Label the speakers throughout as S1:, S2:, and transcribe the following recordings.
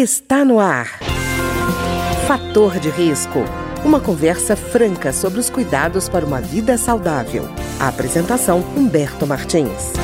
S1: Está no ar. Fator de risco. Uma conversa franca sobre os cuidados para uma vida saudável. A apresentação Humberto Martins.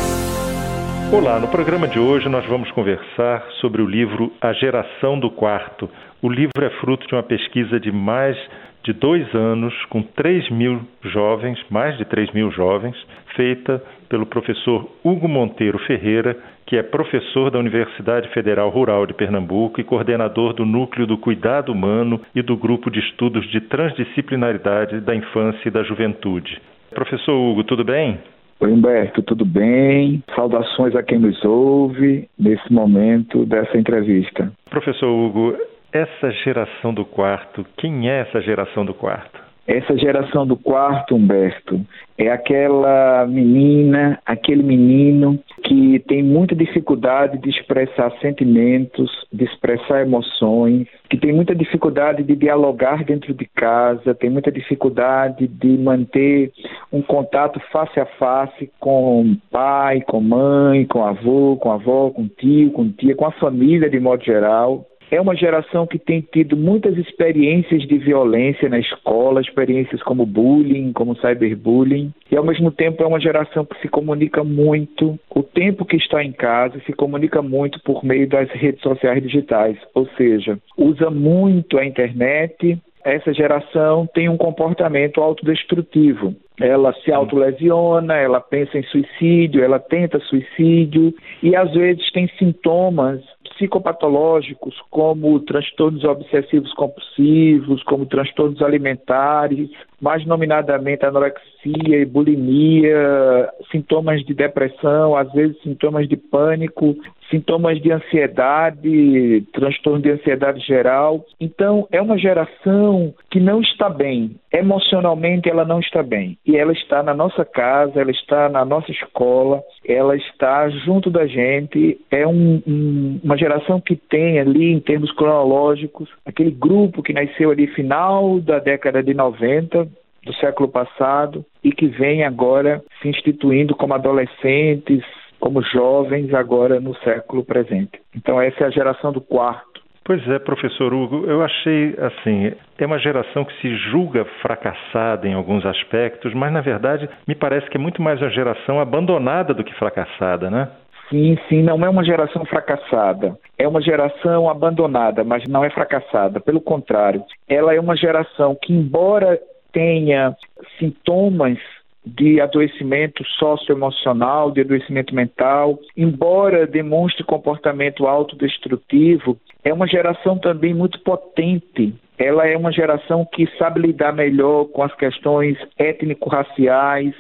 S2: Olá, no programa de hoje nós vamos conversar sobre o livro A Geração do Quarto. O livro é fruto de uma pesquisa de mais de dois anos com 3 mil jovens, mais de 3 mil jovens, feita pelo professor Hugo Monteiro Ferreira, que é professor da Universidade Federal Rural de Pernambuco e coordenador do Núcleo do Cuidado Humano e do Grupo de Estudos de Transdisciplinaridade da Infância e da Juventude. Professor Hugo, tudo bem?
S3: Oi, Humberto, tudo bem? Saudações a quem nos ouve nesse momento dessa entrevista.
S2: Professor Hugo, essa geração do quarto, quem é essa geração do quarto?
S3: Essa geração do quarto, Humberto, é aquela menina, aquele menino que tem muita dificuldade de expressar sentimentos, de expressar emoções, que tem muita dificuldade de dialogar dentro de casa, tem muita dificuldade de manter um contato face a face com pai, com mãe, com avô, com avó, com tio, com tia, com a família de modo geral é uma geração que tem tido muitas experiências de violência na escola, experiências como bullying, como cyberbullying, e ao mesmo tempo é uma geração que se comunica muito. O tempo que está em casa, se comunica muito por meio das redes sociais digitais, ou seja, usa muito a internet. Essa geração tem um comportamento autodestrutivo. Ela se autolesiona, ela pensa em suicídio, ela tenta suicídio. E às vezes tem sintomas psicopatológicos como transtornos obsessivos compulsivos, como transtornos alimentares, mais nominadamente anorexia e bulimia, sintomas de depressão, às vezes sintomas de pânico, sintomas de ansiedade, transtorno de ansiedade geral. Então, é uma geração que não está bem, emocionalmente ela não está bem. E ela está na nossa casa, ela está na nossa escola, ela está junto da gente. É um, um, uma geração que tem ali, em termos cronológicos, aquele grupo que nasceu ali final da década de 90, do século passado, e que vem agora se instituindo como adolescentes, como jovens agora no século presente. Então essa é a geração do quarto.
S2: Pois é, professor Hugo, eu achei assim, é uma geração que se julga fracassada em alguns aspectos, mas na verdade me parece que é muito mais uma geração abandonada do que fracassada, né?
S3: Sim, sim, não é uma geração fracassada. É uma geração abandonada, mas não é fracassada. Pelo contrário, ela é uma geração que, embora tenha sintomas de adoecimento socioemocional, de adoecimento mental, embora demonstre comportamento autodestrutivo, é uma geração também muito potente. Ela é uma geração que sabe lidar melhor com as questões étnico-raciais,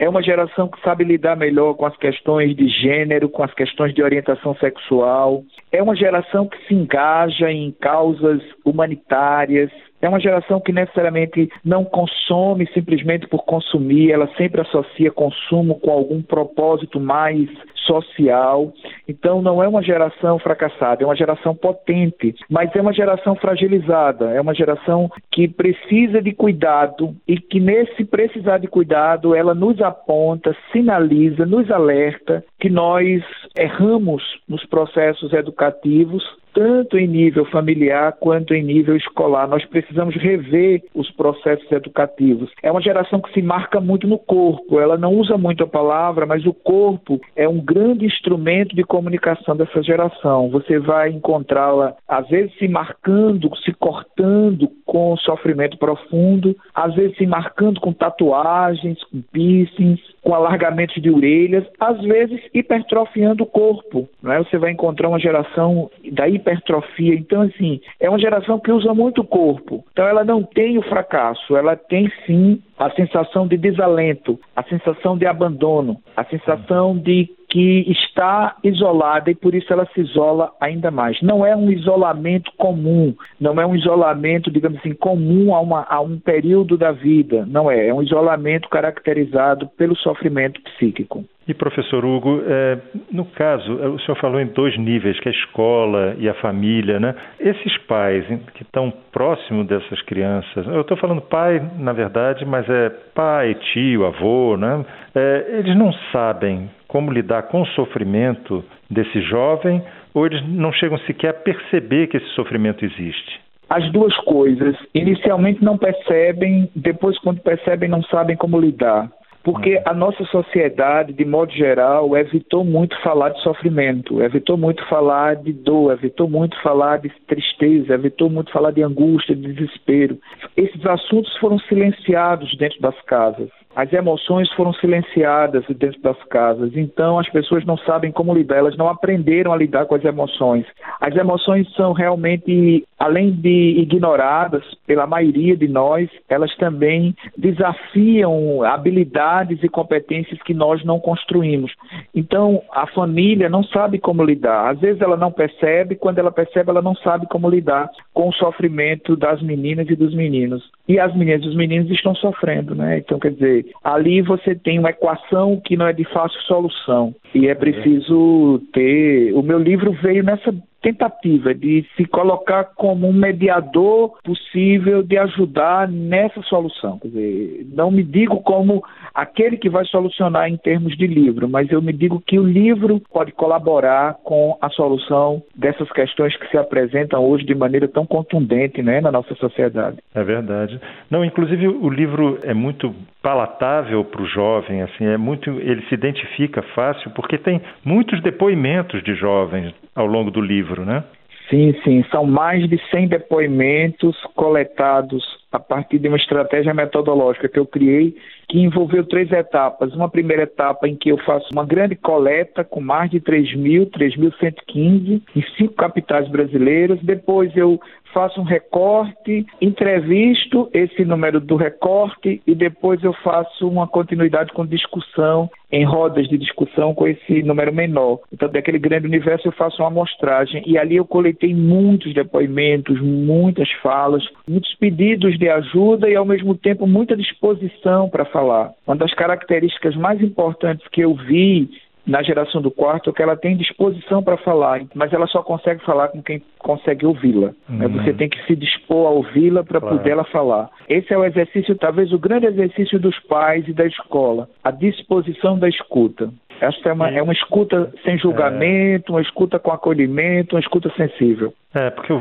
S3: é uma geração que sabe lidar melhor com as questões de gênero, com as questões de orientação sexual, é uma geração que se engaja em causas humanitárias, é uma geração que necessariamente não consome simplesmente por consumir, ela sempre associa consumo com algum propósito mais social. Então, não é uma geração fracassada, é uma geração potente, mas é uma geração fragilizada, é uma geração que precisa de cuidado e que, nesse precisar de cuidado, ela nos aponta, sinaliza, nos alerta que nós erramos nos processos educativos tanto em nível familiar quanto em nível escolar. Nós precisamos rever os processos educativos. É uma geração que se marca muito no corpo, ela não usa muito a palavra, mas o corpo é um grande instrumento de comunicação dessa geração. Você vai encontrá-la, às vezes, se marcando, se cortando com sofrimento profundo, às vezes se marcando com tatuagens, com piercings, com alargamentos de orelhas, às vezes hipertrofiando o corpo. Né? Você vai encontrar uma geração da hipertrofia. Então, assim, é uma geração que usa muito o corpo. Então, ela não tem o fracasso, ela tem sim a sensação de desalento, a sensação de abandono, a sensação de que está isolada e por isso ela se isola ainda mais. Não é um isolamento comum, não é um isolamento, digamos assim, comum a, uma, a um período da vida, não é. É um isolamento caracterizado pelo sofrimento psíquico.
S2: E professor Hugo, é, no caso, o senhor falou em dois níveis, que é a escola e a família, né? Esses pais que estão próximos dessas crianças, eu estou falando pai, na verdade, mas é pai, tio, avô, né? É, eles não sabem como lidar com o sofrimento desse jovem, ou eles não chegam sequer a perceber que esse sofrimento existe?
S3: As duas coisas. Inicialmente não percebem, depois, quando percebem, não sabem como lidar. Porque uhum. a nossa sociedade, de modo geral, evitou muito falar de sofrimento, evitou muito falar de dor, evitou muito falar de tristeza, evitou muito falar de angústia, de desespero. Esses assuntos foram silenciados dentro das casas. As emoções foram silenciadas dentro das casas, então as pessoas não sabem como lidar, elas não aprenderam a lidar com as emoções. As emoções são realmente, além de ignoradas pela maioria de nós, elas também desafiam habilidades e competências que nós não construímos. Então a família não sabe como lidar. Às vezes ela não percebe, quando ela percebe, ela não sabe como lidar com o sofrimento das meninas e dos meninos. E as meninas e os meninos estão sofrendo, né? Então, quer dizer, ali você tem uma equação que não é de fácil solução. E é preciso ter. O meu livro veio nessa tentativa de se colocar como um mediador possível de ajudar nessa solução. Quer dizer, não me digo como aquele que vai solucionar em termos de livro, mas eu me digo que o livro pode colaborar com a solução dessas questões que se apresentam hoje de maneira tão contundente né, na nossa sociedade.
S2: É verdade. Não, inclusive o livro é muito palatável para o jovem, assim, é muito, ele se identifica fácil porque tem muitos depoimentos de jovens ao longo do livro, né?
S3: Sim, sim, são mais de 100 depoimentos coletados a partir de uma estratégia metodológica que eu criei, que envolveu três etapas. Uma primeira etapa em que eu faço uma grande coleta com mais de 3 mil, 3.115 em cinco capitais brasileiras. Depois eu faço um recorte, entrevisto esse número do recorte e depois eu faço uma continuidade com discussão, em rodas de discussão com esse número menor. Então, daquele grande universo, eu faço uma amostragem e ali eu coletei muitos depoimentos, muitas falas, muitos pedidos de ajuda e, ao mesmo tempo, muita disposição para falar. Uma das características mais importantes que eu vi na geração do quarto que ela tem disposição para falar, mas ela só consegue falar com quem consegue ouvi-la. Né? Uhum. Você tem que se dispor a ouvi-la para claro. poder ela falar. Esse é o exercício, talvez o grande exercício dos pais e da escola, a disposição da escuta. Esta é uma, é uma escuta sem julgamento, uma escuta com acolhimento, uma escuta sensível.
S2: É, porque,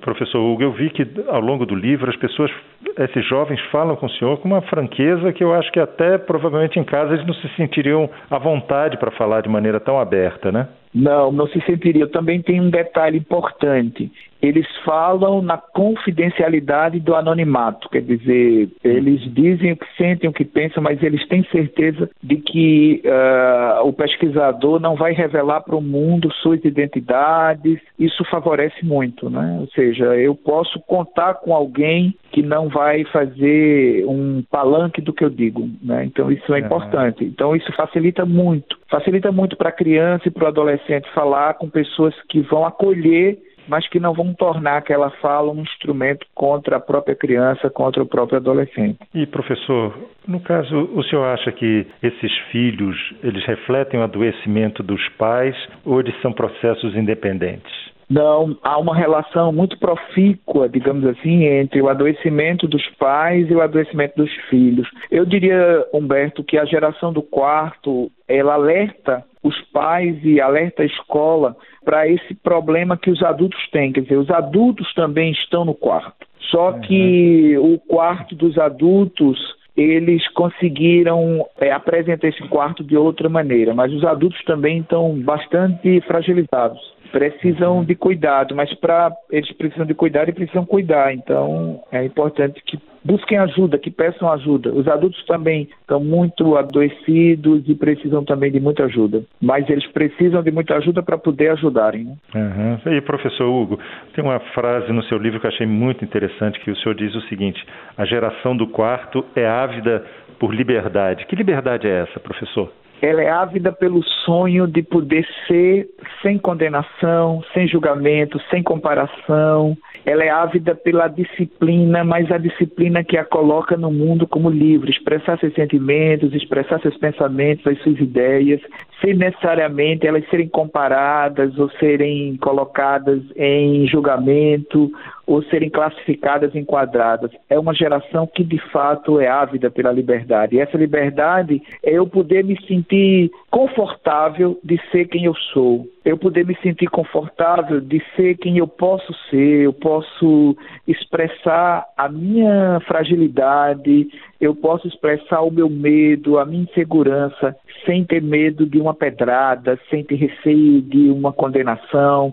S2: professor Hugo, eu vi que ao longo do livro as pessoas, esses jovens falam com o senhor com uma franqueza que eu acho que até provavelmente em casa eles não se sentiriam à vontade para falar de maneira tão aberta, né?
S3: Não, não se sentiria. Também tem um detalhe importante. Eles falam na confidencialidade do anonimato, quer dizer, eles dizem o que sentem, o que pensam, mas eles têm certeza de que uh, o pesquisador não vai revelar para o mundo suas identidades. Isso favorece muito, né? Ou seja, eu posso contar com alguém que não vai fazer um palanque do que eu digo, né? Então isso é importante. Então isso facilita muito, facilita muito para a criança e para o adolescente falar com pessoas que vão acolher mas que não vão tornar aquela fala um instrumento contra a própria criança, contra o próprio adolescente.
S2: E professor, no caso, o senhor acha que esses filhos, eles refletem o adoecimento dos pais ou eles são processos independentes?
S3: Não, há uma relação muito profícua, digamos assim, entre o adoecimento dos pais e o adoecimento dos filhos. Eu diria, Humberto, que a geração do quarto, ela alerta os pais e alerta a escola para esse problema que os adultos têm. Quer dizer, os adultos também estão no quarto. Só uhum. que o quarto dos adultos eles conseguiram é, apresentar esse quarto de outra maneira, mas os adultos também estão bastante fragilizados precisam uhum. de cuidado, mas para eles precisam de cuidado e precisam cuidar. Então é importante que busquem ajuda, que peçam ajuda. Os adultos também estão muito adoecidos e precisam também de muita ajuda, mas eles precisam de muita ajuda para poder ajudarem. Né?
S2: Uhum. E professor Hugo, tem uma frase no seu livro que eu achei muito interessante que o senhor diz o seguinte: a geração do quarto é ávida por liberdade. Que liberdade é essa, professor?
S3: Ela é ávida pelo sonho de poder ser sem condenação, sem julgamento, sem comparação. Ela é ávida pela disciplina, mas a disciplina que a coloca no mundo como livre, expressar seus sentimentos, expressar seus pensamentos, as suas ideias, sem necessariamente elas serem comparadas ou serem colocadas em julgamento ou serem classificadas, enquadradas. É uma geração que de fato é ávida pela liberdade. E essa liberdade é eu poder me sentir confortável de ser quem eu sou. Eu poder me sentir confortável de ser quem eu posso ser, eu posso expressar a minha fragilidade, eu posso expressar o meu medo, a minha insegurança, sem ter medo de uma pedrada, sem ter receio de uma condenação,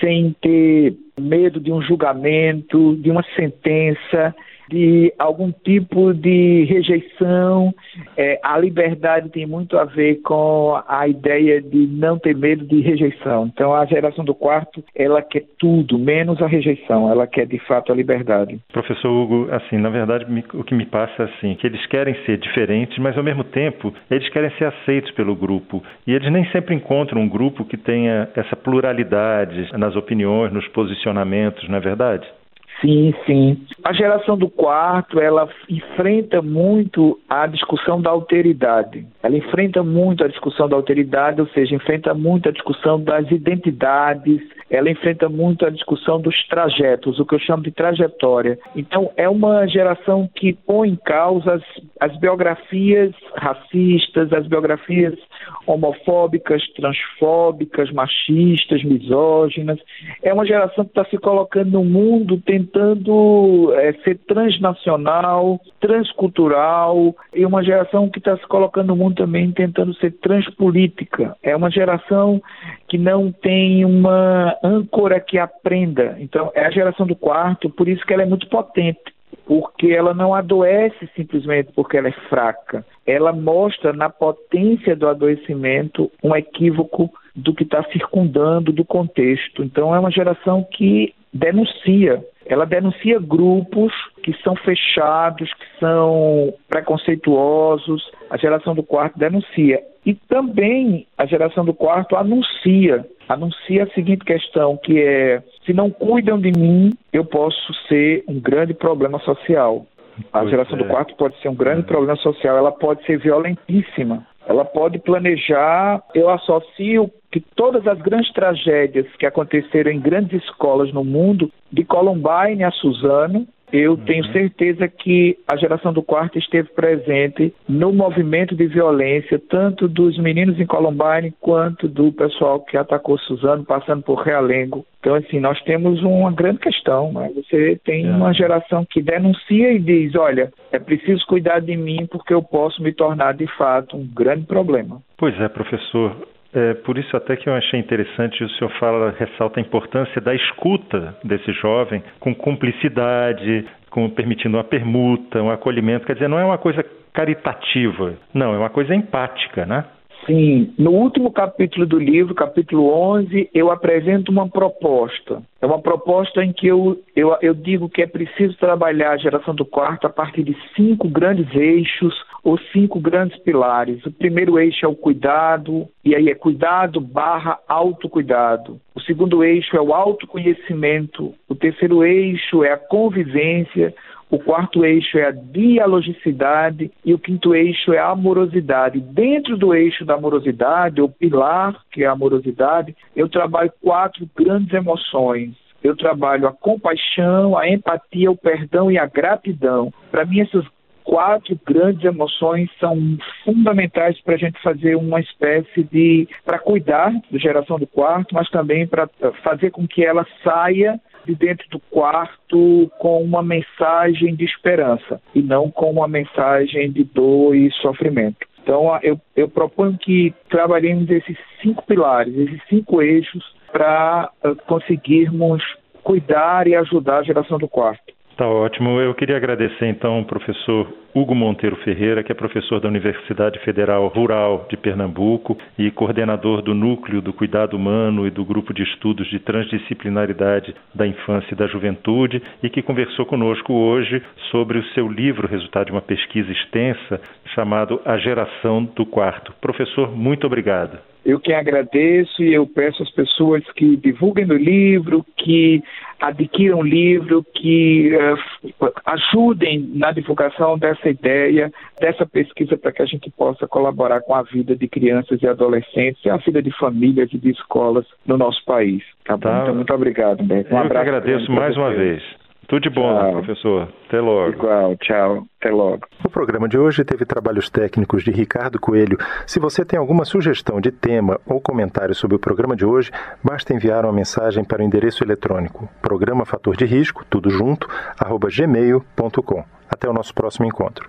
S3: sem ter medo de um julgamento, de uma sentença de algum tipo de rejeição. É, a liberdade tem muito a ver com a ideia de não ter medo de rejeição. Então, a geração do quarto, ela quer tudo, menos a rejeição. Ela quer, de fato, a liberdade.
S2: Professor Hugo, assim, na verdade, o que me passa é assim, que eles querem ser diferentes, mas, ao mesmo tempo, eles querem ser aceitos pelo grupo. E eles nem sempre encontram um grupo que tenha essa pluralidade nas opiniões, nos posicionamentos, não é verdade?
S3: Sim, sim. A geração do quarto, ela enfrenta muito a discussão da alteridade. Ela enfrenta muito a discussão da alteridade, ou seja, enfrenta muito a discussão das identidades, ela enfrenta muito a discussão dos trajetos, o que eu chamo de trajetória. Então, é uma geração que põe em causa as, as biografias racistas, as biografias homofóbicas, transfóbicas, machistas, misóginas. É uma geração que está se colocando no mundo tentando é, ser transnacional, transcultural, e uma geração que está se colocando no mundo também tentando ser transpolítica. É uma geração que não tem uma âncora que aprenda. Então, é a geração do quarto, por isso que ela é muito potente porque ela não adoece simplesmente porque ela é fraca. Ela mostra na potência do adoecimento um equívoco do que está circundando do contexto. Então é uma geração que denuncia. Ela denuncia grupos que são fechados, que são preconceituosos. A geração do quarto denuncia. E também a geração do quarto anuncia anuncia a seguinte questão, que é: se não cuidam de mim, eu posso ser um grande problema social. A pois geração é. do quarto pode ser um grande é. problema social, ela pode ser violentíssima. Ela pode planejar, eu associo que todas as grandes tragédias que aconteceram em grandes escolas no mundo, de Columbine a Suzano, eu uhum. tenho certeza que a geração do quarto esteve presente no movimento de violência, tanto dos meninos em Columbine quanto do pessoal que atacou Suzano, passando por Realengo. Então, assim, nós temos uma grande questão. Né? Você tem é. uma geração que denuncia e diz: olha, é preciso cuidar de mim porque eu posso me tornar, de fato, um grande problema.
S2: Pois é, professor. É, por isso até que eu achei interessante o senhor fala, ressalta a importância da escuta desse jovem com cumplicidade, com permitindo uma permuta, um acolhimento. Quer dizer, não é uma coisa caritativa, não, é uma coisa empática, né?
S3: Sim, no último capítulo do livro, capítulo 11, eu apresento uma proposta. É uma proposta em que eu, eu, eu digo que é preciso trabalhar a geração do quarto a partir de cinco grandes eixos ou cinco grandes pilares. O primeiro eixo é o cuidado, e aí é cuidado barra autocuidado. O segundo eixo é o autoconhecimento. O terceiro eixo é a convivência. O quarto eixo é a dialogicidade e o quinto eixo é a amorosidade. Dentro do eixo da amorosidade, o pilar, que é a amorosidade, eu trabalho quatro grandes emoções. Eu trabalho a compaixão, a empatia, o perdão e a gratidão. Para mim, essas quatro grandes emoções são fundamentais para a gente fazer uma espécie de. para cuidar da geração do quarto, mas também para fazer com que ela saia de dentro do quarto com uma mensagem de esperança e não com uma mensagem de dor e sofrimento. Então, eu, eu proponho que trabalhemos esses cinco pilares, esses cinco eixos, para uh, conseguirmos cuidar e ajudar a geração do quarto.
S2: Tá ótimo. Eu queria agradecer então ao professor Hugo Monteiro Ferreira, que é professor da Universidade Federal Rural de Pernambuco e coordenador do Núcleo do Cuidado Humano e do Grupo de Estudos de Transdisciplinaridade da Infância e da Juventude e que conversou conosco hoje sobre o seu livro, resultado de uma pesquisa extensa, chamado A Geração do Quarto. Professor, muito obrigado.
S3: Eu que agradeço e eu peço às pessoas que divulguem o livro, que adquiram o livro, que uh, ajudem na divulgação dessa ideia, dessa pesquisa, para que a gente possa colaborar com a vida de crianças e adolescentes e a vida de famílias e de escolas no nosso país. Tá, tá. bom? Então, muito obrigado, Beto.
S2: Um Eu agradeço mais uma vez. Tudo de bom, tchau. professor. Até logo.
S3: Igual, tchau. Até logo.
S2: O programa de hoje teve trabalhos técnicos de Ricardo Coelho. Se você tem alguma sugestão de tema ou comentário sobre o programa de hoje, basta enviar uma mensagem para o endereço eletrônico programa fator de risco, tudo junto, arroba gmail.com. Até o nosso próximo encontro.